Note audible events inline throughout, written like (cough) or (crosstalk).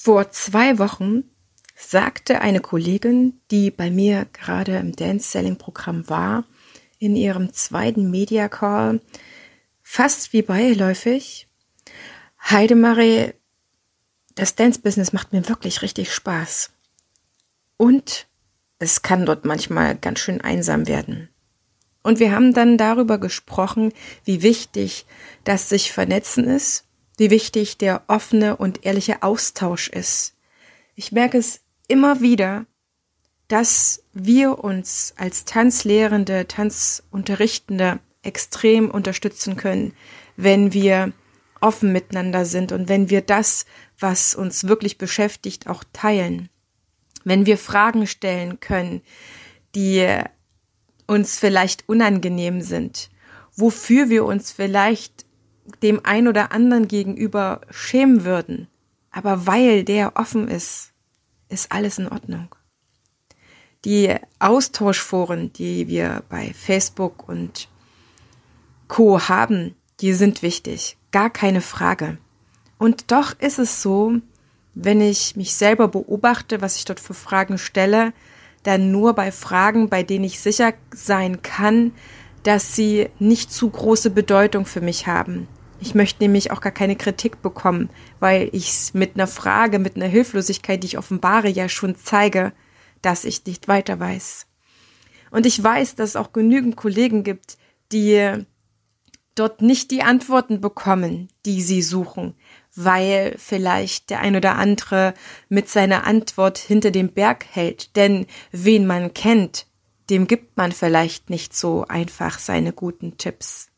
Vor zwei Wochen sagte eine Kollegin, die bei mir gerade im Dance Selling Programm war, in ihrem zweiten Media Call, fast wie beiläufig, Heidemarie, das Dance Business macht mir wirklich richtig Spaß. Und es kann dort manchmal ganz schön einsam werden. Und wir haben dann darüber gesprochen, wie wichtig das sich vernetzen ist, wie wichtig der offene und ehrliche Austausch ist. Ich merke es immer wieder, dass wir uns als Tanzlehrende, Tanzunterrichtende extrem unterstützen können, wenn wir offen miteinander sind und wenn wir das, was uns wirklich beschäftigt, auch teilen. Wenn wir Fragen stellen können, die uns vielleicht unangenehm sind, wofür wir uns vielleicht dem ein oder anderen gegenüber schämen würden, aber weil der offen ist, ist alles in Ordnung. Die Austauschforen, die wir bei Facebook und Co haben, die sind wichtig, gar keine Frage. Und doch ist es so, wenn ich mich selber beobachte, was ich dort für Fragen stelle, dann nur bei Fragen, bei denen ich sicher sein kann, dass sie nicht zu große Bedeutung für mich haben. Ich möchte nämlich auch gar keine Kritik bekommen, weil ich mit einer Frage, mit einer Hilflosigkeit, die ich offenbare, ja schon zeige, dass ich nicht weiter weiß. Und ich weiß, dass es auch genügend Kollegen gibt, die dort nicht die Antworten bekommen, die sie suchen, weil vielleicht der ein oder andere mit seiner Antwort hinter dem Berg hält. Denn wen man kennt, dem gibt man vielleicht nicht so einfach seine guten Tipps.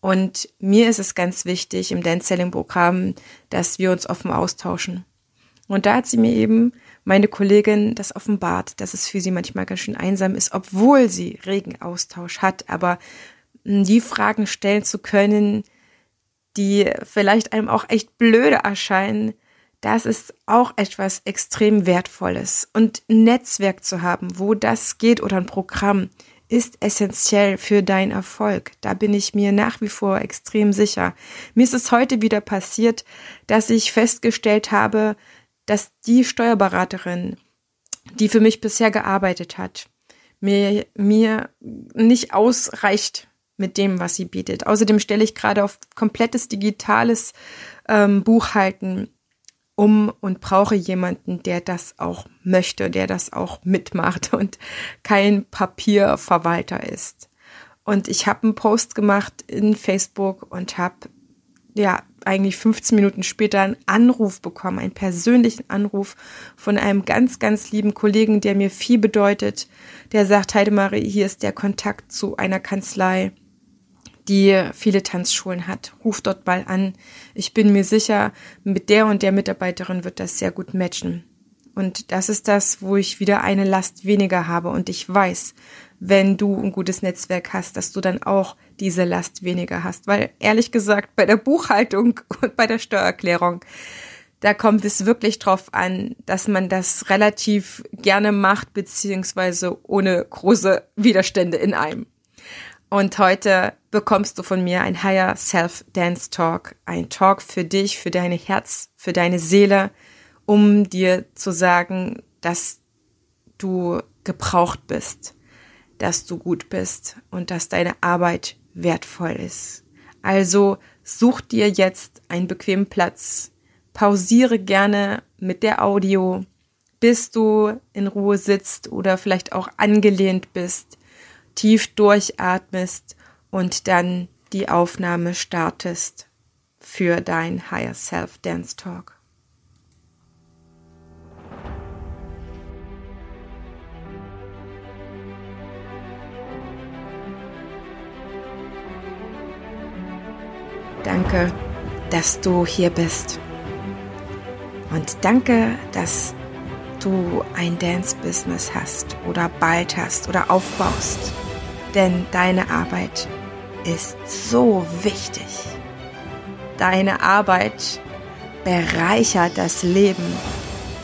Und mir ist es ganz wichtig im Dance Selling Programm, dass wir uns offen austauschen. Und da hat sie mir eben meine Kollegin das offenbart, dass es für sie manchmal ganz schön einsam ist, obwohl sie regen Austausch hat, aber die Fragen stellen zu können, die vielleicht einem auch echt blöde erscheinen, das ist auch etwas extrem Wertvolles. Und ein Netzwerk zu haben, wo das geht oder ein Programm, ist essentiell für deinen Erfolg. Da bin ich mir nach wie vor extrem sicher. Mir ist es heute wieder passiert, dass ich festgestellt habe, dass die Steuerberaterin, die für mich bisher gearbeitet hat, mir, mir nicht ausreicht mit dem, was sie bietet. Außerdem stelle ich gerade auf komplettes digitales ähm, Buchhalten um und brauche jemanden, der das auch möchte, der das auch mitmacht (laughs) und kein Papierverwalter ist. Und ich habe einen Post gemacht in Facebook und habe ja eigentlich 15 Minuten später einen Anruf bekommen, einen persönlichen Anruf von einem ganz, ganz lieben Kollegen, der mir viel bedeutet. Der sagt, Heidemarie, hier ist der Kontakt zu einer Kanzlei die viele Tanzschulen hat. Ruf dort mal an. Ich bin mir sicher, mit der und der Mitarbeiterin wird das sehr gut matchen. Und das ist das, wo ich wieder eine Last weniger habe. Und ich weiß, wenn du ein gutes Netzwerk hast, dass du dann auch diese Last weniger hast. Weil ehrlich gesagt, bei der Buchhaltung (laughs) und bei der Steuererklärung, da kommt es wirklich drauf an, dass man das relativ gerne macht, beziehungsweise ohne große Widerstände in einem. Und heute bekommst du von mir ein Higher Self Dance Talk, ein Talk für dich, für deine Herz, für deine Seele, um dir zu sagen, dass du gebraucht bist, dass du gut bist und dass deine Arbeit wertvoll ist. Also such dir jetzt einen bequemen Platz, pausiere gerne mit der Audio, bis du in Ruhe sitzt oder vielleicht auch angelehnt bist tief durchatmest und dann die Aufnahme startest für dein Higher Self Dance Talk. Danke, dass du hier bist. Und danke, dass du ein Dance-Business hast oder bald hast oder aufbaust denn deine Arbeit ist so wichtig. Deine Arbeit bereichert das Leben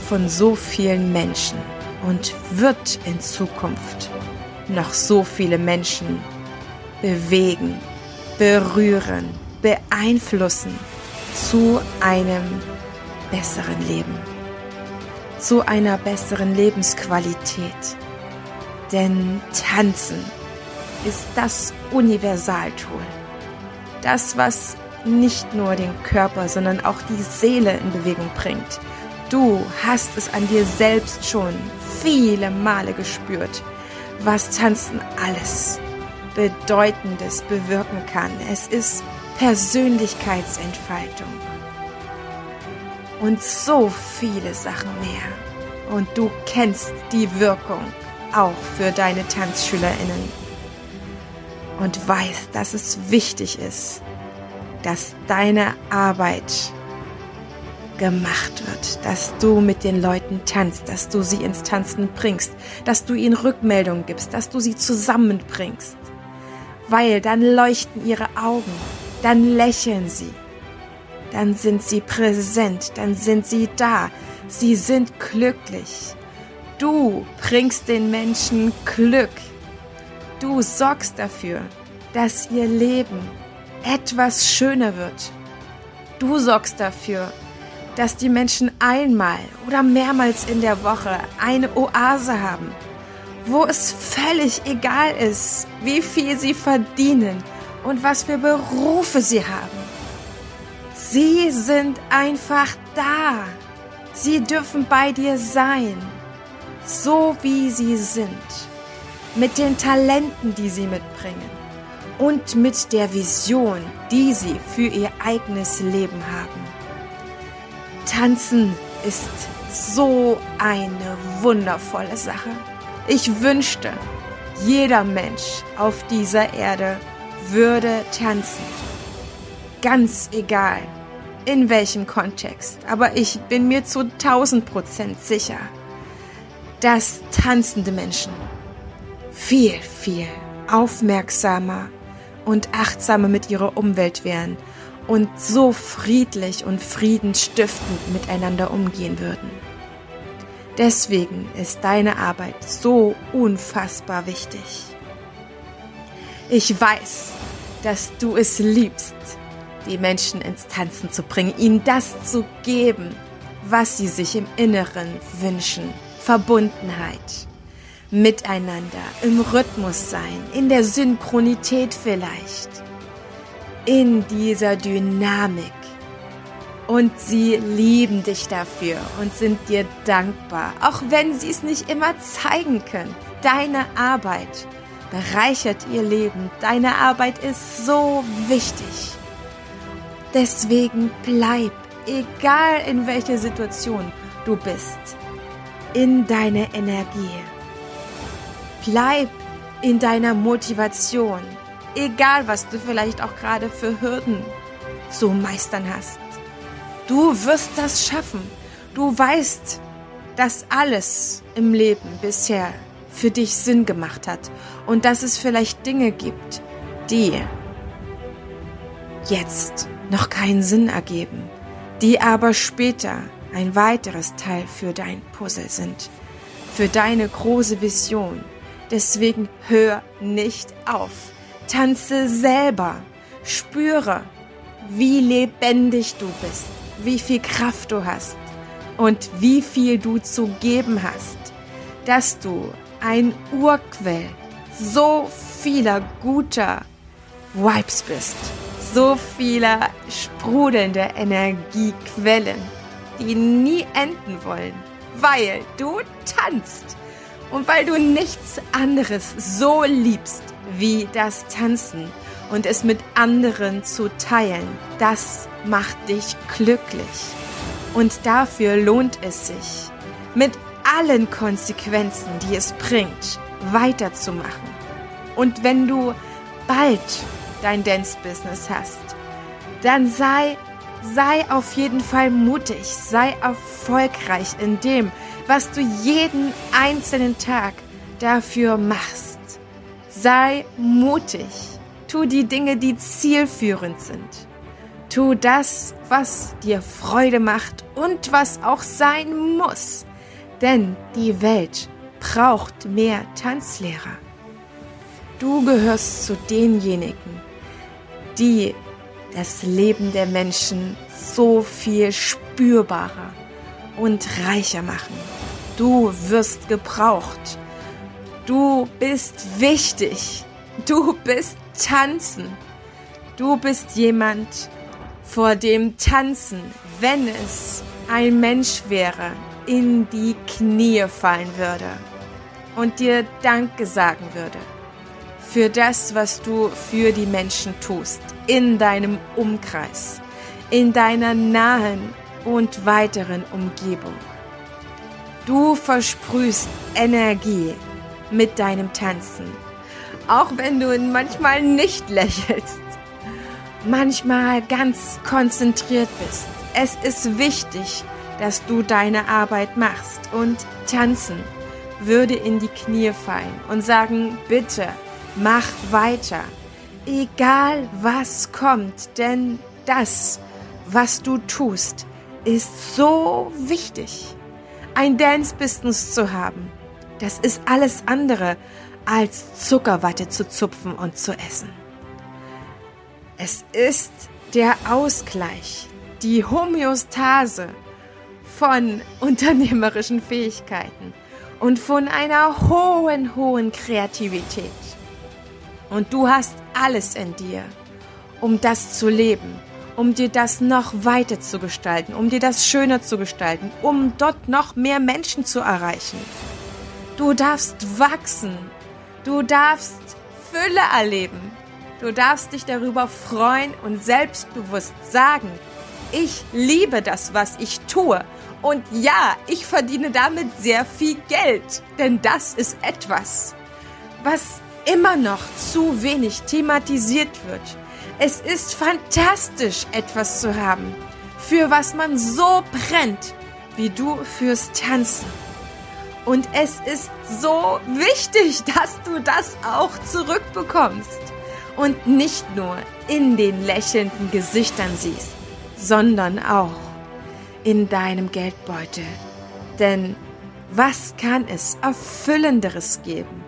von so vielen Menschen und wird in Zukunft noch so viele Menschen bewegen, berühren, beeinflussen zu einem besseren Leben, zu einer besseren Lebensqualität. Denn Tanzen ist das Universaltool. Das, was nicht nur den Körper, sondern auch die Seele in Bewegung bringt. Du hast es an dir selbst schon viele Male gespürt, was Tanzen alles Bedeutendes bewirken kann. Es ist Persönlichkeitsentfaltung und so viele Sachen mehr. Und du kennst die Wirkung auch für deine Tanzschülerinnen und weißt, dass es wichtig ist, dass deine Arbeit gemacht wird, dass du mit den Leuten tanzt, dass du sie ins Tanzen bringst, dass du ihnen Rückmeldungen gibst, dass du sie zusammenbringst. Weil dann leuchten ihre Augen, dann lächeln sie, dann sind sie präsent, dann sind sie da, sie sind glücklich. Du bringst den Menschen Glück. Du sorgst dafür, dass ihr Leben etwas schöner wird. Du sorgst dafür, dass die Menschen einmal oder mehrmals in der Woche eine Oase haben, wo es völlig egal ist, wie viel sie verdienen und was für Berufe sie haben. Sie sind einfach da. Sie dürfen bei dir sein, so wie sie sind, mit den Talenten, die sie mitbringen und mit der Vision, die sie für ihr eigenes Leben haben. Tanzen ist so eine wundervolle Sache. Ich wünschte, jeder Mensch auf dieser Erde würde tanzen. Ganz egal, in welchem Kontext. Aber ich bin mir zu 1000 Prozent sicher, dass tanzende Menschen viel, viel aufmerksamer und achtsamer mit ihrer Umwelt wären und so friedlich und friedensstiftend miteinander umgehen würden. Deswegen ist deine Arbeit so unfassbar wichtig. Ich weiß, dass du es liebst, die Menschen ins Tanzen zu bringen, ihnen das zu geben, was sie sich im Inneren wünschen. Verbundenheit, miteinander, im Rhythmus sein, in der Synchronität vielleicht, in dieser Dynamik. Und sie lieben dich dafür und sind dir dankbar, auch wenn sie es nicht immer zeigen können. Deine Arbeit bereichert ihr Leben. Deine Arbeit ist so wichtig. Deswegen bleib, egal in welcher Situation du bist, in deiner Energie. Bleib in deiner Motivation, egal was du vielleicht auch gerade für Hürden zu meistern hast. Du wirst das schaffen. Du weißt, dass alles im Leben bisher für dich Sinn gemacht hat und dass es vielleicht Dinge gibt, die jetzt noch keinen Sinn ergeben, die aber später ein weiteres Teil für dein Puzzle sind, für deine große Vision. Deswegen hör nicht auf. Tanze selber. Spüre, wie lebendig du bist, wie viel Kraft du hast und wie viel du zu geben hast, dass du ein Urquell so vieler guter Vibes bist, so vieler sprudelnder Energiequellen die nie enden wollen, weil du tanzt und weil du nichts anderes so liebst wie das Tanzen und es mit anderen zu teilen. Das macht dich glücklich und dafür lohnt es sich, mit allen Konsequenzen, die es bringt, weiterzumachen. Und wenn du bald dein Dance-Business hast, dann sei sei auf jeden Fall mutig, sei erfolgreich in dem, was du jeden einzelnen Tag dafür machst. Sei mutig, tu die Dinge, die zielführend sind. Tu das, was dir Freude macht und was auch sein muss. Denn die Welt braucht mehr Tanzlehrer. Du gehörst zu denjenigen, die das Leben der Menschen so viel spürbarer und reicher machen. Du wirst gebraucht. Du bist wichtig. Du bist tanzen. Du bist jemand, vor dem Tanzen, wenn es ein Mensch wäre, in die Knie fallen würde und dir Danke sagen würde für das, was du für die Menschen tust, in deinem Umkreis, in deiner nahen und weiteren Umgebung. Du versprühst Energie mit deinem Tanzen, auch wenn du manchmal nicht (laughs) lächelst, manchmal ganz konzentriert bist. Es ist wichtig, dass du deine Arbeit machst und tanzen würde in die Knie fallen und sagen, bitte, mach weiter, egal was kommt, denn das, was du tust, ist so wichtig. Ein Dance-Business zu haben, das ist alles andere als Zuckerwatte zu zupfen und zu essen. Es ist der Ausgleich, die Homöostase von unternehmerischen Fähigkeiten und von einer hohen, hohen Kreativität. Und du hast alles in dir, um das zu leben, um dir das noch weiter zu gestalten, um dir das schöner zu gestalten, um dort noch mehr Menschen zu erreichen. Du darfst wachsen, du darfst Fülle erleben, du darfst dich darüber freuen und selbstbewusst sagen, ich liebe das, was ich tue. Und ja, ich verdiene damit sehr viel Geld, denn das ist etwas, was immer noch zu wenig thematisiert wird. Es ist fantastisch, etwas zu haben, für was man so brennt, wie du fürs Tanzen. Und es ist so wichtig, (laughs) dass du das auch zurückbekommst und nicht nur in den lächelnden Gesichtern siehst, sondern auch in deinem Geldbeutel. Denn was kann es erfüllenderes geben,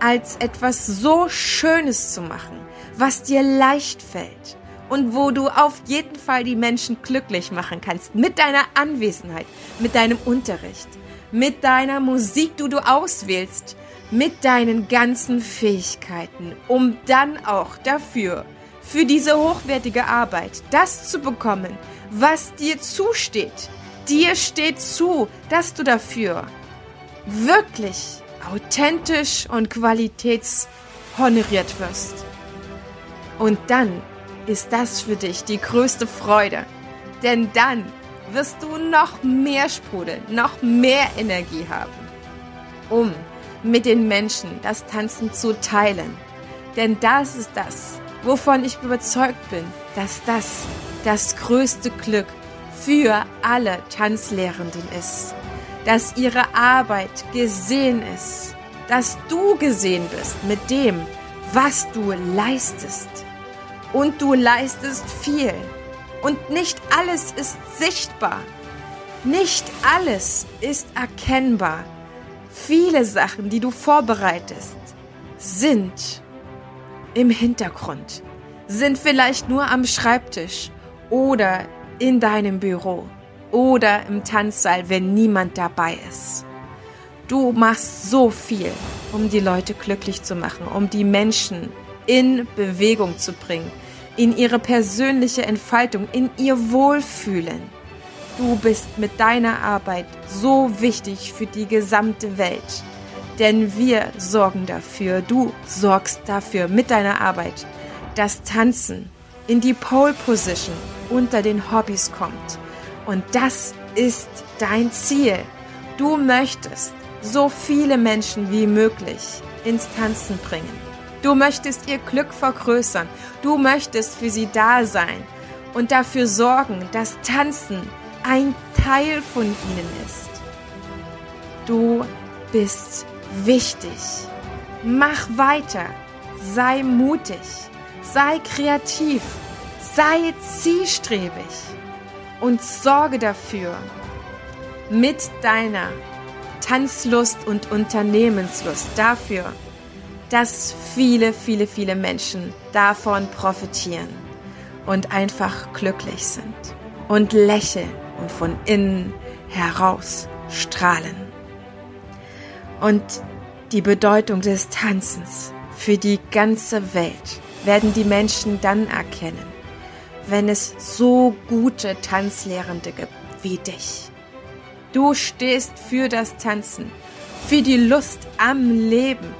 als etwas so Schönes zu machen, was dir leicht fällt und wo du auf jeden Fall die Menschen glücklich machen kannst mit deiner Anwesenheit, mit deinem Unterricht, mit deiner Musik, die du auswählst, mit deinen ganzen Fähigkeiten, um dann auch dafür, für diese hochwertige Arbeit, das zu bekommen, was dir zusteht. Dir steht zu, dass du dafür wirklich authentisch und qualitätshonoriert wirst. Und dann ist das für dich die größte Freude, denn dann wirst du noch mehr sprudeln, noch mehr Energie haben, um mit den Menschen das Tanzen zu teilen. Denn das ist das, wovon ich überzeugt bin, dass das das größte Glück für alle Tanzlehrenden ist. Dass ihre Arbeit gesehen ist, dass du gesehen bist mit dem, was du leistest. Und du leistest viel. Und nicht alles ist sichtbar. Nicht alles ist erkennbar. Viele Sachen, die du vorbereitest, sind im Hintergrund, sind vielleicht nur am Schreibtisch oder in deinem Büro oder im Tanzsaal, wenn niemand dabei ist. Du machst so viel, um die Leute glücklich zu machen, um die Menschen in Bewegung zu bringen, in ihre persönliche Entfaltung, in ihr Wohlfühlen. Du bist mit deiner Arbeit so wichtig für die gesamte Welt. Denn wir sorgen dafür, du sorgst dafür mit deiner Arbeit, dass Tanzen in die Pole Position unter den Hobbys kommt und das ist dein Ziel. Du möchtest so viele Menschen wie möglich ins Tanzen bringen. Du möchtest ihr Glück vergrößern. Du möchtest für sie da sein und dafür sorgen, dass Tanzen ein Teil von ihnen ist. Du bist wichtig. Mach weiter. Sei mutig. Sei kreativ. Sei zielstrebig und sorge dafür, mit deiner Tanzlust und Unternehmenslust dafür, dass viele, viele, viele Menschen davon profitieren und einfach glücklich sind und lächeln und von innen heraus strahlen. Und die Bedeutung des Tanzens für die ganze Welt werden die Menschen dann erkennen, wenn es so gute Tanzlehrende gibt wie dich. Du stehst für das Tanzen, für die Lust am Leben,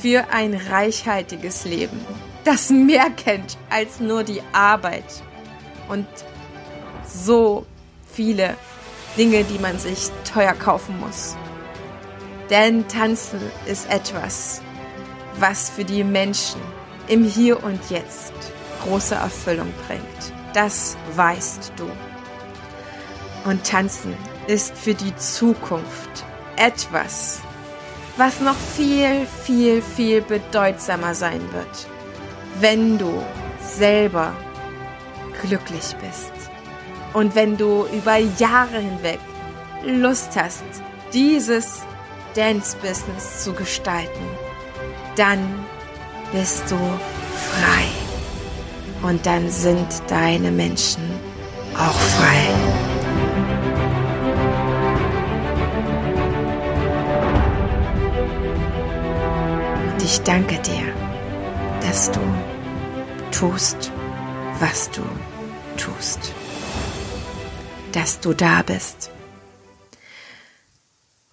für ein reichhaltiges Leben, das mehr kennt als nur die Arbeit und so viele Dinge, die man sich teuer kaufen muss. Denn Tanzen ist etwas, was für die Menschen im Hier und Jetzt große Erfüllung bringt. Das weißt du. Und Tanzen ist für die Zukunft etwas, was noch viel, viel, viel bedeutsamer sein wird, wenn du selber glücklich bist und wenn du über Jahre hinweg Lust hast, dieses Dance-Business zu gestalten, dann bist du frei. Und dann sind deine Menschen auch frei. Ich danke dir, dass du tust, was du tust. Dass du da bist.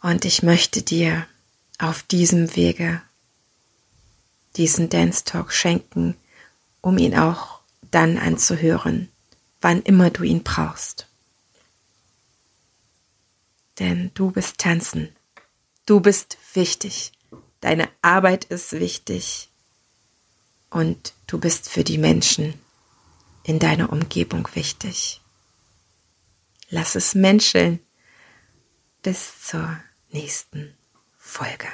Und ich möchte dir auf diesem Wege diesen Dance Talk schenken, um ihn auch dann anzuhören, wann immer du ihn brauchst. Denn du bist tanzen. Du bist wichtig. Deine Arbeit ist wichtig. Und du bist für die Menschen in deiner Umgebung wichtig. Lass es menscheln. Bis zur nächsten Folge.